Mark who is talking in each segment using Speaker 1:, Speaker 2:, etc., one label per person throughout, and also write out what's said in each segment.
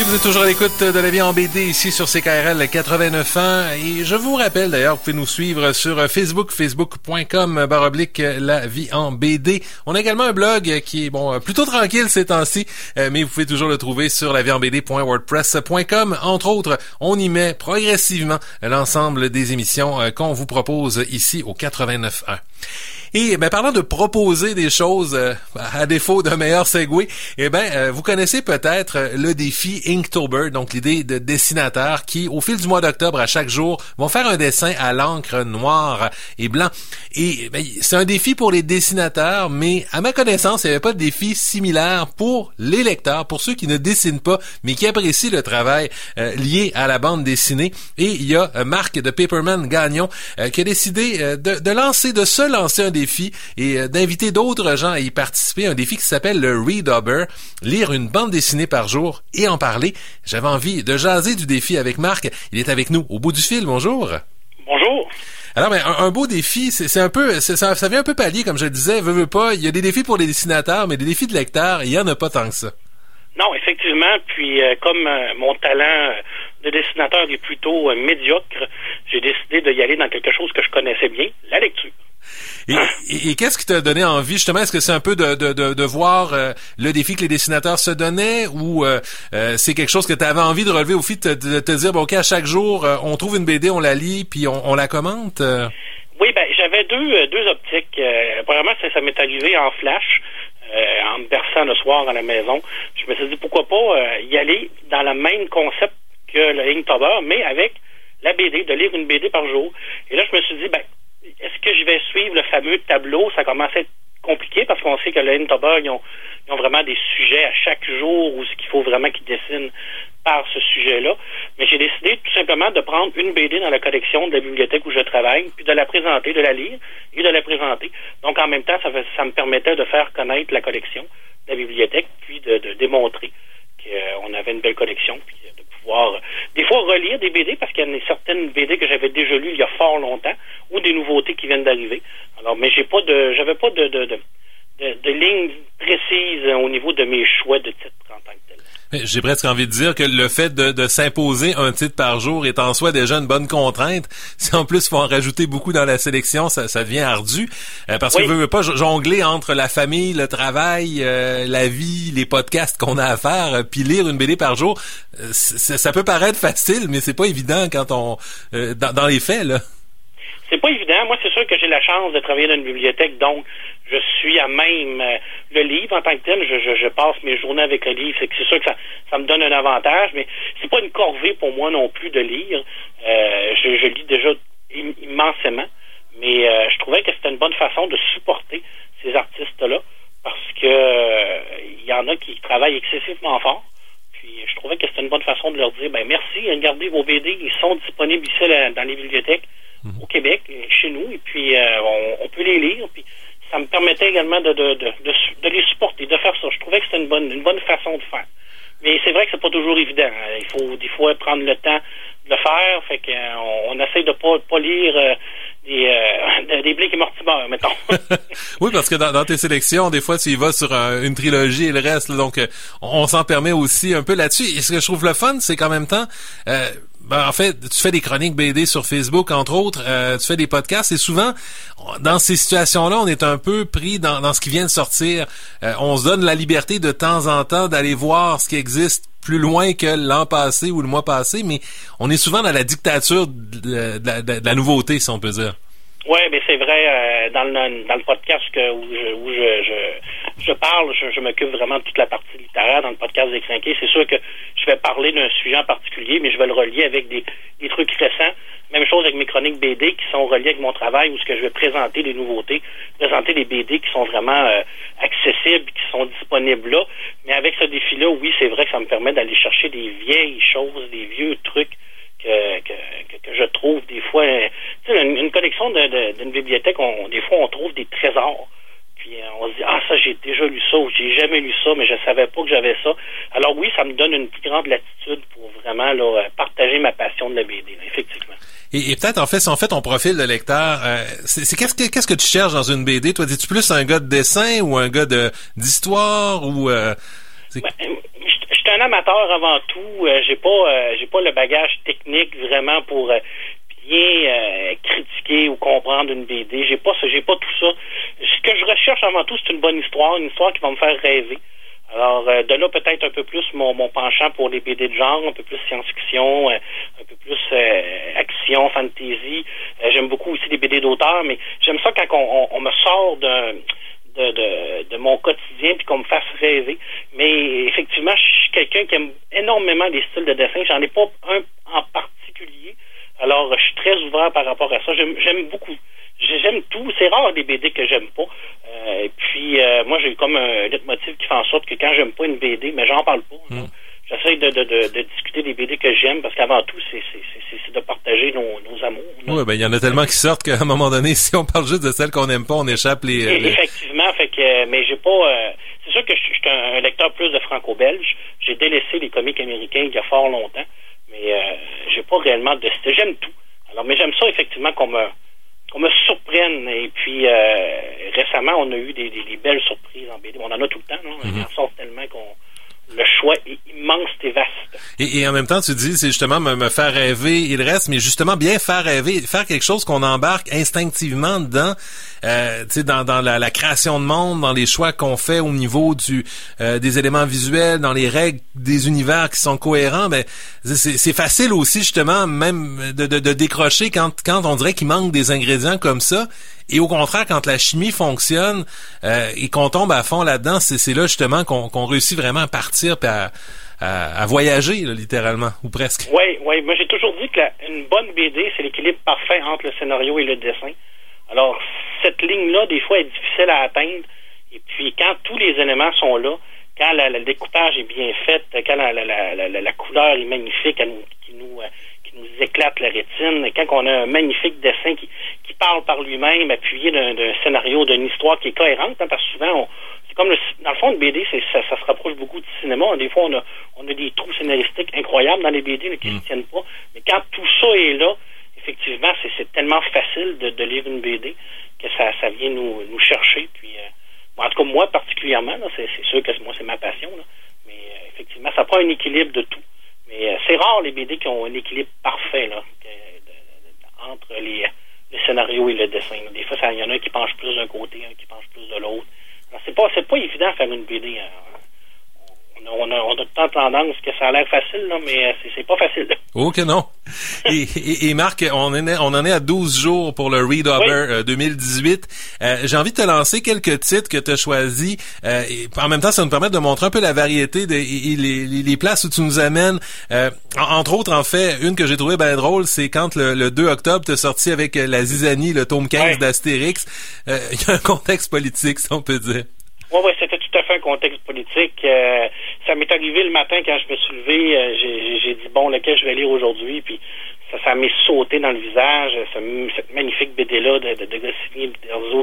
Speaker 1: vous êtes toujours à l'écoute de la vie en BD ici sur CKRL 89.1 et je vous rappelle d'ailleurs, vous pouvez nous suivre sur Facebook, facebook.com baroblique la vie en BD. On a également un blog qui est bon plutôt tranquille ces temps-ci, euh, mais vous pouvez toujours le trouver sur la vie en BD.wordpress.com. Entre autres, on y met progressivement l'ensemble des émissions euh, qu'on vous propose ici au 89.1. Et ben, parlant de proposer des choses euh, à défaut d'un meilleur segway, eh ben euh, vous connaissez peut-être euh, le défi Inktober, donc l'idée de dessinateurs qui, au fil du mois d'octobre, à chaque jour, vont faire un dessin à l'encre noire et blanc. Et ben, c'est un défi pour les dessinateurs, mais à ma connaissance, il n'y avait pas de défi similaire pour les lecteurs, pour ceux qui ne dessinent pas, mais qui apprécient le travail lié à la bande dessinée. Et il y a Marc de Paperman Gagnon qui a décidé de, de lancer, de se lancer un défi et euh, d'inviter d'autres gens à y participer. Un défi qui s'appelle le Readober, lire une bande dessinée par jour et en parler. J'avais envie de jaser du défi avec Marc. Il est avec nous au bout du fil. Bonjour.
Speaker 2: Bonjour.
Speaker 1: Alors, mais un, beau défi, c'est un peu, ça, ça vient un peu pallier, comme je le disais, veux, veux pas. Il y a des défis pour les dessinateurs, mais des défis de lecteurs, il y en a pas tant que ça.
Speaker 2: Non, effectivement. Puis, euh, comme euh, mon talent de dessinateur est plutôt médiocre, j'ai décidé d'y aller dans quelque chose que je connaissais bien, la lecture.
Speaker 1: Et, qu'est-ce qui t'a donné envie justement? Est-ce que c'est un peu de, de, de, voir euh, le défi que les dessinateurs se donnaient ou euh, euh, c'est quelque chose que tu avais envie de relever au fait de, te dire bon, ok à chaque jour on trouve une BD, on la lit puis on, la commente?
Speaker 2: Oui, ben j'avais deux deux optiques. premièrement, ça, ça m'est arrivé en flash. en me berçant le soir à la maison, je me suis dit pourquoi pas y aller dans le même concept que le Inktober, mais avec la BD, de lire une BD par jour. Et là, je me suis dit, ben, est-ce que je vais suivre le fameux tableau? Ça commence à être compliqué parce qu'on sait que le Intober, ils ont, ils ont vraiment des sujets à chaque jour où ce qu'il faut vraiment qu'ils dessinent par ce sujet-là. Mais j'ai décidé tout simplement de prendre une BD dans la collection de la bibliothèque où je travaille, puis de la présenter, de la lire et de la présenter. Donc en même temps, ça, ça me permettait de faire connaître la collection de la bibliothèque, puis de démontrer qu'on avait une belle collection, puis de pouvoir des fois relire des BD parce qu'il y a certaines BD que j'avais déjà lues il y a fort longtemps ou des nouveautés qui viennent d'arriver. Alors, mais j'ai pas de, j'avais pas de, de, de, de, ligne précise au niveau de mes choix de titres en tant que tel.
Speaker 1: J'ai presque envie de dire que le fait de, de s'imposer un titre par jour est en soi déjà une bonne contrainte. Si en plus il faut en rajouter beaucoup dans la sélection, ça, ça devient ardu. Euh, parce que je veux pas jongler entre la famille, le travail, euh, la vie, les podcasts qu'on a à faire, euh, puis lire une BD par jour, ça, peut paraître facile, mais c'est pas évident quand on dans, dans les faits là.
Speaker 2: C'est pas évident. Moi, c'est sûr que j'ai la chance de travailler dans une bibliothèque, donc je suis à même euh, le livre en tant que tel. Je, je, passe mes journées avec le livre. C'est sûr que ça, ça me donne un avantage, mais c'est pas une corvée pour moi non plus de lire. Euh, je, je, lis déjà immensément, mais euh, je trouvais que c'était une bonne façon de supporter ces artistes-là parce que il y en a qui travaillent excessivement fort. Puis je trouvais que c'était une bonne façon de leur dire ben merci, regardez vos BD, ils sont disponibles ici dans les bibliothèques au Québec, chez nous, et puis euh, on, peut les lire. Puis ça me permettait également de, de, de, de, les supporter, de faire ça. Je trouvais que c'était une bonne, une bonne façon de faire. Mais c'est vrai que c'est pas toujours évident. Hein. Il faut des fois prendre le temps de le faire. Fait qu'on euh, on essaie de pas, pas lire euh, des, euh, des et Mortimer, mettons.
Speaker 1: oui, parce que dans, tes sélections, des fois, tu vas sur une trilogie et le reste. donc, on, s'en permet aussi un peu là-dessus. Et ce que je trouve le fun, c'est qu'en même temps, ben, en fait, tu fais des chroniques BD sur Facebook, entre autres, euh, tu fais des podcasts, et souvent, dans ces situations-là, on est un peu pris dans, dans ce qui vient de sortir. Euh, on se donne la liberté de temps en temps d'aller voir ce qui existe plus loin que l'an passé ou le mois passé, mais on est souvent dans la dictature de, de la nouveauté, si on peut dire.
Speaker 2: Oui, mais c'est vrai, euh, dans, le, dans le podcast que, où, je, où je, je, je parle, je, je m'occupe vraiment de toute la partie littéraire dans le podcast des Crinqués. C'est sûr que je vais parler d'un sujet en particulier, mais je vais le relier avec des, des trucs récents. Même chose avec mes chroniques BD qui sont reliées avec mon travail où ce que je vais présenter des nouveautés, présenter des BD qui sont vraiment euh, accessibles, qui sont disponibles là. Mais avec ce défi-là, oui, c'est vrai que ça me permet d'aller chercher des vieilles choses, des vieux trucs que, que, que, je trouve des fois. Tu sais, une, collection d'une bibliothèque, on, des fois, on trouve des trésors. Puis euh, on se dit, ah, ça, j'ai déjà lu ça, ou j'ai jamais lu ça, mais je savais pas que j'avais ça. Alors oui, ça me donne une plus grande latitude pour vraiment là, partager ma passion de la BD, effectivement.
Speaker 1: Et, peut-être, en fait, si on fait ton profil de lecteur, euh, c'est qu'est-ce que qu'est-ce que tu cherches dans une BD? Toi, dis-tu plus un gars de dessin ou un gars de d'histoire ou euh,
Speaker 2: ben, amateur avant tout. Euh, j'ai pas j'ai pas le bagage technique vraiment pour bien critiquer ou comprendre une BD. J'ai pas j'ai pas tout ça. Ce que je recherche avant tout, c'est une bonne histoire, une histoire qui va me faire rêver. Alors, de là, peut-être un peu plus mon, mon penchant pour les BD de genre, un peu plus science-fiction, un peu plus action, fantasy. j'aime beaucoup aussi les BD d'auteur, mais j'aime ça quand on, on me sort d'un de, de, de, mon quotidien puis qu'on me fasse rêver. Mais effectivement, je suis quelqu'un qui aime énormément les styles de dessin. J'en ai pas un en particulier. Alors, je suis très ouvert par rapport à ça. J'aime beaucoup. J'aime tout. C'est rare des BD que j'aime pas. Euh, et puis, euh, moi, j'ai comme un leitmotiv qui fait en sorte que quand j'aime pas une BD, mais j'en parle pas. Hmm. J'essaie de, de, de, de, discuter des BD que j'aime parce qu'avant tout, c'est de partager nos, nos amours.
Speaker 1: Oui, ben il y en a tellement qui sortent qu'à un moment donné, si on parle juste de celles qu'on n'aime pas, on échappe les,
Speaker 2: Effectivement, fait que mais j'ai pas. Euh, c'est sûr que je, suis un lecteur plus de franco-belge. J'ai délaissé les comics américains il y a fort longtemps, mais euh, j'ai pas réellement de. J'aime tout. Alors, mais j'aime ça effectivement qu'on me qu'on me surprenne. Et puis euh, récemment, on a eu des, des, belles surprises en BD. On en a tout le temps, non? On en sort tellement qu'on le choix est immense et vaste.
Speaker 1: Et, en même temps, tu dis, c'est justement me, faire rêver il reste, mais justement bien faire rêver, faire quelque chose qu'on embarque instinctivement dedans, euh, dans, dans la, création de monde, dans les choix qu'on fait au niveau du euh, des éléments visuels, dans les règles des univers qui sont cohérents. Ben, c'est facile aussi justement même de, de, de décrocher quand quand on dirait qu'il manque des ingrédients comme ça. Et au contraire, quand la chimie fonctionne euh, et qu'on tombe à fond là-dedans, c'est là justement qu'on réussit vraiment à partir et à, à, voyager, littéralement, ou presque.
Speaker 2: Oui, oui. Moi, j'ai toujours dit que une bonne BD, c'est l'équilibre parfait entre le scénario et le dessin. Alors, cette ligne-là, des fois, est difficile à atteindre. Et puis, quand tous les éléments sont là, quand le découpage est bien fait, quand la, la, couleur est magnifique, qui nous, euh, qui nous éclate la rétine, quand on a un magnifique dessin qui, qui parle par lui-même, appuyé d'un scénario, d'une histoire qui est cohérente, hein, parce que souvent, c'est comme le, dans le fond, le BD, ça, ça, se rapproche beaucoup du cinéma. Des fois, on a, on a des trous scénaristiques incroyables dans les BD mais qui ne mm. tiennent pas. Mais quand tout ça est là, effectivement, c'est tellement facile de, de, lire une BD que ça, ça vient nous, nous chercher. Puis, euh, en tout cas, moi particulièrement, c'est sûr que moi, c'est ma passion. Là, mais euh, effectivement, ça prend un équilibre de tout. Mais euh, c'est rare les BD qui ont un équilibre parfait là, entre les, le scénario et le dessin. Des fois, il y en a un qui penche plus d'un côté, un qui penche plus de l'autre. C'est pas, c'est pas évident de faire une BD. Hein on a, on a tant tendance que ça a l'air facile, là, mais euh, c'est pas facile.
Speaker 1: Oh que non. et, et, Marc, on, est, on en est à 12 jours pour le Readover 2018. Euh, euh, J'ai envie de te lancer quelques titres que tu as choisis. Euh, et en même temps, ça nous permet de montrer un peu la variété des les, les, places où tu nous amènes. entre autres, en fait, une que j'ai trouvée bien drôle, c'est quand le, 2 octobre, tu sorti avec la Zizanie, le tome 15 d'Astérix. Il y a un contexte politique, si on peut dire.
Speaker 2: Oui, c'était tout à fait un contexte politique. Euh, ça m'est arrivé le matin quand je me suis levé, euh, j'ai dit bon, lequel je vais lire aujourd'hui, puis ça, m'est sauté dans le visage, cette magnifique BD-là de, de, et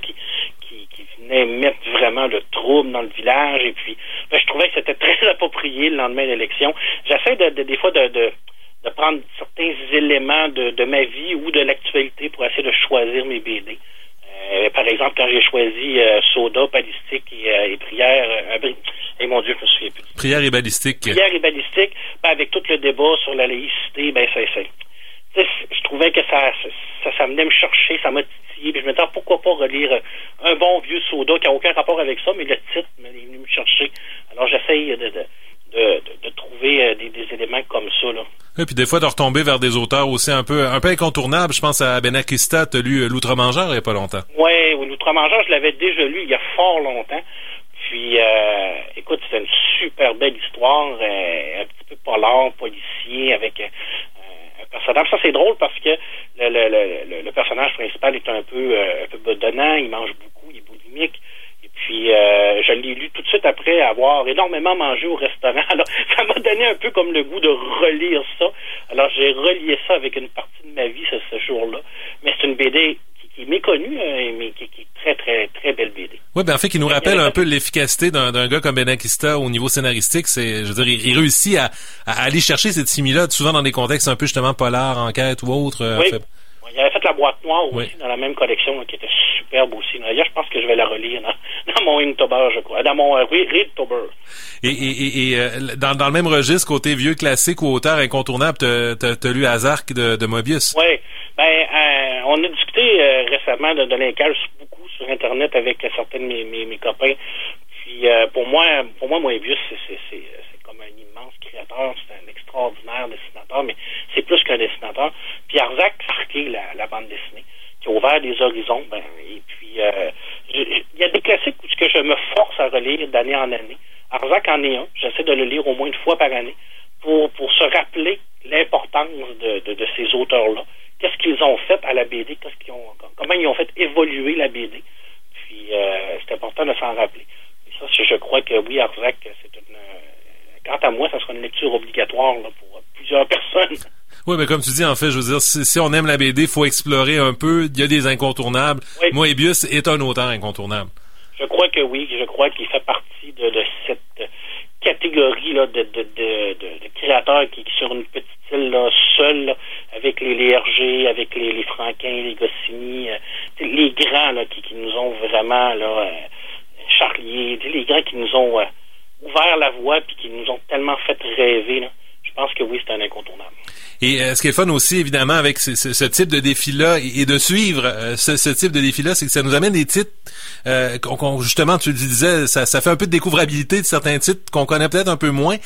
Speaker 2: qui, qui, qui venait mettre vraiment le trouble dans le village, et puis ben, je trouvais que c'était très approprié le lendemain de l'élection. J'essaie de, des fois de, prendre certains éléments de ma vie ou de l'actualité pour essayer de choisir mes BD. Euh, par exemple, quand j'ai choisi euh, soda, balistique et, euh, prière, et mon Dieu, je me souviens plus.
Speaker 1: Prière et balistique.
Speaker 2: Prière et balistique, ben, avec tout le débat sur la laïcité, ben c'est je trouvais que ça, ça, ça venait me chercher, ça m'a titillé, puis je me disais, pourquoi pas relire un bon vieux soda qui n'a aucun rapport avec ça, mais le titre est venu me chercher. Alors j'essaye de, de, de, trouver euh, des, des, éléments comme ça. Là.
Speaker 1: Et puis des fois de retomber vers des auteurs aussi un peu un peu incontournables. Je pense à Benakista, tu as lu euh, L'Outre-Mangeur il n'y a pas longtemps.
Speaker 2: Oui, oui L'Outre-Mangeur, je l'avais déjà lu il y a fort longtemps. Puis, euh, écoute, c'est une super belle histoire, euh, un petit peu polar, policier, avec euh, un personnage. Ça, c'est drôle parce que le, le, le, le, personnage principal est un peu, un peu bedonnant, il mange beaucoup, il est boulimique. Puis euh, je l'ai lu tout de suite après avoir énormément mangé au restaurant. Alors, ça m'a donné un peu comme le goût de relire ça. Alors, j'ai relié ça avec une partie de ma vie ce, ce jour-là. Mais c'est une BD qui, est méconnue, hein, mais qui, est très, très, très belle BD.
Speaker 1: Oui, ben en fait, qui nous rappelle un peu l'efficacité d'un gars comme Benakista au niveau scénaristique. C'est, je veux dire, il, réussit à, à, aller chercher cette similitude souvent dans des contextes un peu justement polar, enquête ou autre.
Speaker 2: Euh, oui. Il avait fait la boîte noire aussi dans la même collection qui était superbe aussi. D'ailleurs, je pense que je vais la relire dans, mon Inktober, je crois, dans mon euh, Readtober.
Speaker 1: Et, et, et, euh, dans, dans, le même registre, côté vieux classique ou auteur incontournable, t'as as, lu Azark de, de Mobius?
Speaker 2: Oui. Ben, euh, on a discuté récemment de, de Linkage beaucoup sur Internet avec certains de mes, mes, copains. Puis pour moi, pour moi, Mobius, c'est comme un immense créateur, c'est un extraordinaire dessinateur, mais c'est plus qu'un dessinateur. Puis Arzac marqué la, la, bande dessinée, ouvert des horizons. Ben, et puis, euh, il y a des classiques que je me force à relire d'année en année. Arzac en est un. J'essaie de le lire au moins une fois par année pour, pour se rappeler l'importance de, de, ces auteurs-là. Qu'est-ce qu'ils ont fait à la BD, qu'est-ce qu'ils ont, comment ils ont fait évoluer la BD. Puis, euh, c'est important de s'en rappeler. Ça, je crois que oui, Arzac, c'est une quant à moi, ça sera une lecture obligatoire pour plusieurs personnes.
Speaker 1: Oui, mais comme tu dis, en fait, je veux dire, si, on aime la BD, il faut explorer un peu. Il y a des incontournables. Moebius est un auteur incontournable.
Speaker 2: Je crois que oui. Je crois qu'il fait partie de, cette catégorie là, de, créateurs qui, sur une petite île là, seul, avec les, les avec les, les Franquin, les Goscinny, euh, les grands là, qui, nous ont vraiment là, euh, charliés, les grands qui nous ont... Euh, ouvert la voie puis qui nous ont tellement fait rêver. Là. Je pense que oui, c'est un incontournable.
Speaker 1: Et euh, ce qui est fun aussi, évidemment, avec ce, type de défi-là et, de suivre euh, ce, type de défi-là, c'est que ça nous amène des titres euh, qu'on, justement, tu le disais, ça, fait un peu de découvrabilité de certains titres qu'on connaît peut-être un peu moins.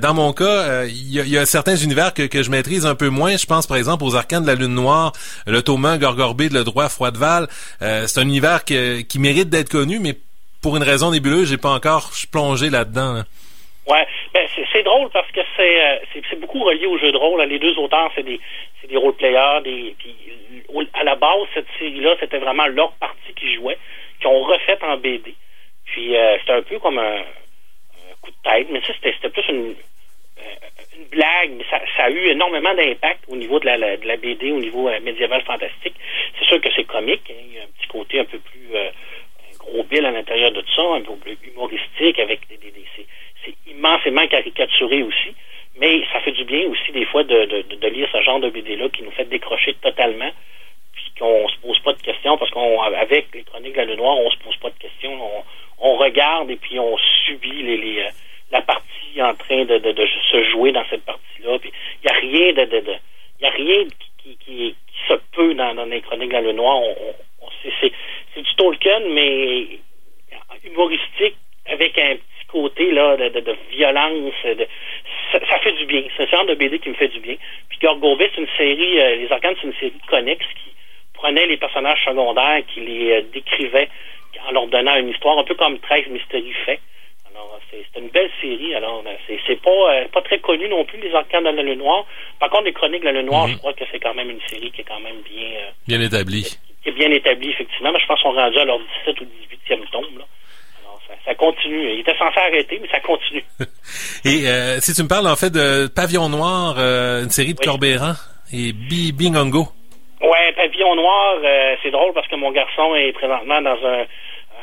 Speaker 1: dans mon cas, il y, a, certains univers que, je maîtrise un peu moins. Je pense, par exemple, aux Arcanes de la Lune Noire, le Thomas Gorgorbé Le Droit Froideval. c'est un univers qui mérite d'être connu, mais pour une raison nébuleuse, j'ai pas encore plongé là-dedans.
Speaker 2: Ouais, ben c'est drôle parce que euh, c'est c'est beaucoup relié au jeu de rôle. Les deux auteurs, c'est des c'est des role-players, des puis à la base cette série-là, c'était vraiment leur partie qui jouait, qui ont refait en BD. Puis euh, c'était un peu comme un, coup de tête, mais ça c'était plus une euh, une blague, mais ça, a eu énormément d'impact au niveau de la, de la BD, au niveau médiéval fantastique. C'est sûr que c'est comique, hein. il y a un petit côté un peu plus gros bill à l'intérieur de tout ça, un peu humoristique, avec des, des, c'est immensément caricaturé aussi, mais ça fait du bien aussi des fois de, de, de lire ce genre de BD-là qui nous fait décrocher totalement, puis qu'on se pose pas de questions, parce qu'avec les chroniques de la Noire, on se pose pas de questions, on, on regarde et puis on subit les, euh, la partie en train de, de, se jouer dans cette partie-là. Il n'y a rien de, de, de y a rien qui, qui, se peut dans, dans les chroniques de la Lune Noire. On, on, c'est c'est du Tolkien, mais humoristique, avec un petit côté là, de, de, violence. De, ça, fait du bien. C'est un genre de BD qui me fait du bien. Puis Gorgovitz, c'est une série, euh, Les Arcanes, c'est une série connexe qui prenait les personnages secondaires, qui les euh, décrivait en leur donnant une histoire, un peu comme 13 Mysteries Faits. Alors, c'est une belle série. Alors, euh, c'est pas, pas très connu non plus, Les Arcanes de la Lune Noire. Par contre, Les Chroniques de la Lune Noire, mhm. je crois que c'est quand même une série qui est quand même bien...
Speaker 1: bien établie
Speaker 2: qui est bien établi, effectivement. Mais je pense qu'on est rendu à leur 17 ou 18e tombe. Là. Ça, continue. Il était censé arrêter, mais ça continue.
Speaker 1: et euh, si tu me parles, en fait, de Pavillon Noir, euh, une série de oui. et Bingongo.
Speaker 2: Ouais, Pavillon Noir, euh, c'est drôle parce que mon garçon est présentement dans un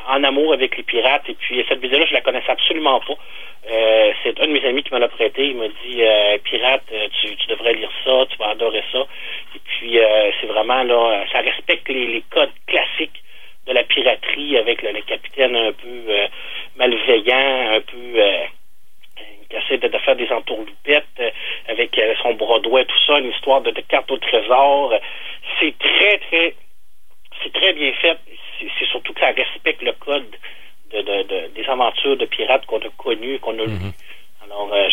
Speaker 2: en amour avec les pirates. Et puis cette vidéo-là, je la connaissais absolument pas. Euh, c'est un de mes amis qui me l'a prêté. Il m'a dit euh, Pirate, euh, tu, tu, devrais lire ça, tu vas adorer ça. Et puis c'est vraiment là, ça respecte les, codes classiques de la piraterie avec le, capitaine un peu malveillant, un peu qui essaie de, faire des entourloupettes avec son droit, tout ça, une histoire de, de carte au trésor. C'est très, très c'est très bien fait c'est surtout que ça respecte le code de, de, des aventures de pirates qu'on a connues, qu'on a lues. Mhm. Alors, euh,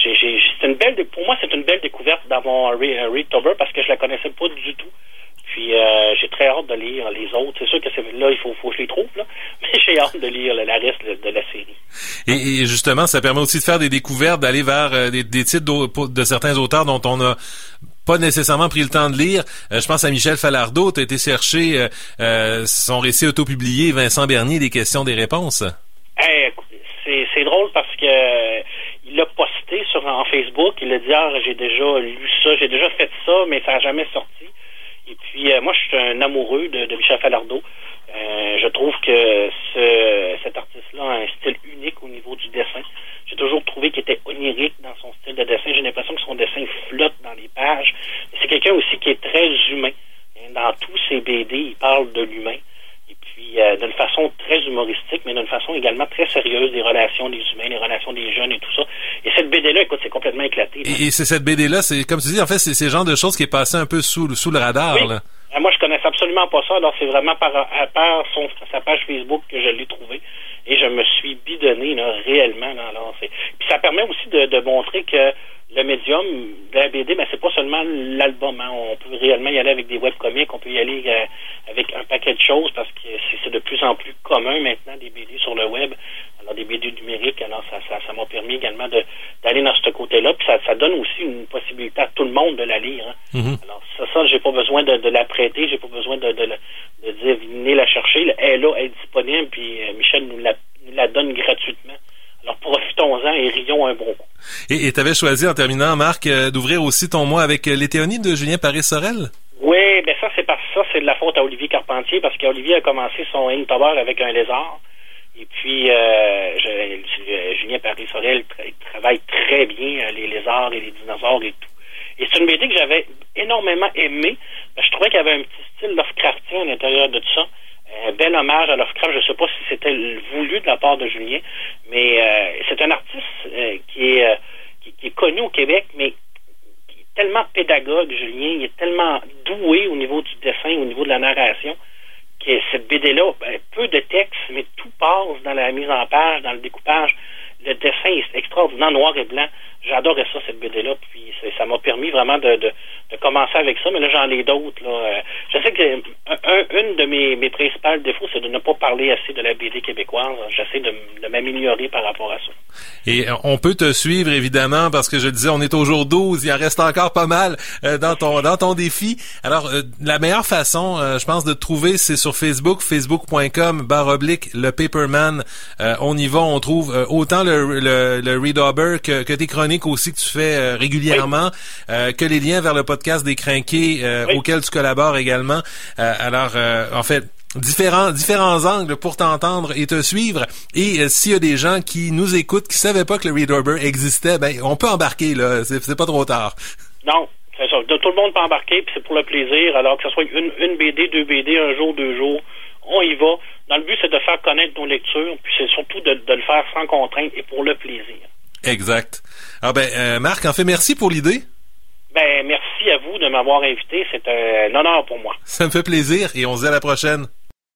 Speaker 2: une belle, pour moi, c'est une belle découverte dans mon Readtober parce que je la connaissais pas du tout. Puis euh, j'ai très hâte de lire les autres. C'est sûr que là, il faut, faut que je les trouve, là. mais j'ai hâte de lire la reste de, la série.
Speaker 1: Et, justement, ça permet aussi de faire des découvertes, d'aller vers euh, des, des titres de certains auteurs dont on a pas nécessairement pris le temps de lire. Euh, je pense à Michel Falardeau. Tu as été chercher euh, son récit autopublié, Vincent Bernier, des questions, des réponses.
Speaker 2: Eh, c'est drôle parce que il l'a posté sur en Facebook. Il a dit ah j'ai déjà lu ça, j'ai déjà fait ça, mais ça n'a jamais sorti. Et puis moi je suis un amoureux de, Michel Falardeau. je trouve que ce, cet artiste-là a un style unique au niveau du dessin. J'ai toujours trouvé qu'il était onirique dans son style de dessin. J'ai l'impression que son dessin flotte dans les pages. C'est quelqu'un aussi qui est très humain. dans tous ses BD, il parle de l'humain. Et puis, euh, d'une façon très humoristique, mais d'une façon également très sérieuse, des relations des humains, les relations des jeunes et tout ça. Et cette BD-là, écoute, c'est complètement éclaté.
Speaker 1: Et, c'est cette BD-là, c'est comme tu dis, en fait, c'est ce genre de choses qui est passé un peu sous, sous le radar. Là.
Speaker 2: Euh, moi, je connaissais absolument pas ça. Alors, c'est vraiment par, à part son, sa page Facebook que je l'ai trouvé. Et je me suis bidonné là, réellement. Là, alors, Puis ça permet aussi de, de montrer que le médium de la BD, mais c'est pas seulement l'album. Hein. On peut réellement y aller avec des webcomics, on peut y aller euh, avec un paquet de choses parce que c'est de plus en plus commun maintenant des BD sur le web. Alors des BD numériques, alors ça ça, ça m'a permis également d'aller dans ce côté-là. Puis ça, ça donne aussi une possibilité à tout le monde de la lire. Hein. Mm-hmm. Alors ça, ça j'ai pas besoin de, de la prêter, j'ai pas besoin de, de, de, dire venez la chercher. Elle est là, elle est disponible, puis euh, Michel nous la, nous la donne gratuitement. Profitons-en et rions un bon coup.
Speaker 1: Et tu avais choisi en terminant, Marc, euh, d'ouvrir aussi ton mois avec euh, l'éthéonie de Julien Paris-Sorel?
Speaker 2: Oui, ben ça c'est parce ça c'est de la faute à Olivier Carpentier parce qu'Olivier a commencé son Inktober avec un lézard. Et puis euh, Julien Paris-Sorel travaille très bien les lézards et les dinosaures et tout. Et c'est une BD que j'avais énormément aimé. Je trouvais qu'il y avait un petit style Lovecraftien à l'intérieur de tout ça un bel hommage à Lovecraft. Je ne sais pas si c'était voulu de la part de Julien, mais euh, c'est un artiste euh, qui, est, euh, qui, est connu au Québec, mais qui est tellement pédagogue, Julien. Il est tellement doué au niveau du dessin, au niveau de la narration, que cette BD-là, ben, peu de texte, mais tout passe dans la mise en page, dans le découpage. Le dessin est extraordinaire, noir et blanc. J'adorais ça, cette BD-là. Puis ça m'a permis vraiment de, de, commencer avec ça. Mais là, j'en ai d'autres. Euh, je sais que un, une de mes, mes principales défauts, c'est de ne pas parler assez de la BD québécoise. J'essaie de, de m'améliorer par rapport à ça.
Speaker 1: Et euh, on peut te suivre, évidemment, parce que je disais, on est au jour 12. Il en reste encore pas mal euh, dans, ton, dans ton défi. Alors, la meilleure façon, je pense, de te trouver, c'est sur Facebook, facebook.com, barre oblique, le Paperman. on y va, on trouve autant le, le, le Readober que, que tes chroniques aussi que tu fais euh, régulièrement, euh, que les liens vers le podcast des Crinqués euh, auquel tu collabores également. alors, en fait, différents différents angles pour t'entendre et te suivre. Et s'il y a des gens qui nous écoutent qui savaient pas que le Readober existait ben on peut embarquer là. C'est pas trop tard.
Speaker 2: Non. C'est ça. Tout le monde peut embarquer puis c'est pour le plaisir. Alors que ce soit une, une BD deux BD un jour deux jours on y va. Dans le but c'est de faire connaître nos lectures puis c'est surtout de, de le faire sans contrainte et pour le plaisir
Speaker 1: Exact. Ah ben, euh, Marc, en fait, merci pour l'idée.
Speaker 2: Ben, merci à vous de m'avoir invité. C'est un honneur pour moi.
Speaker 1: Ça me fait plaisir et on se dit à la prochaine.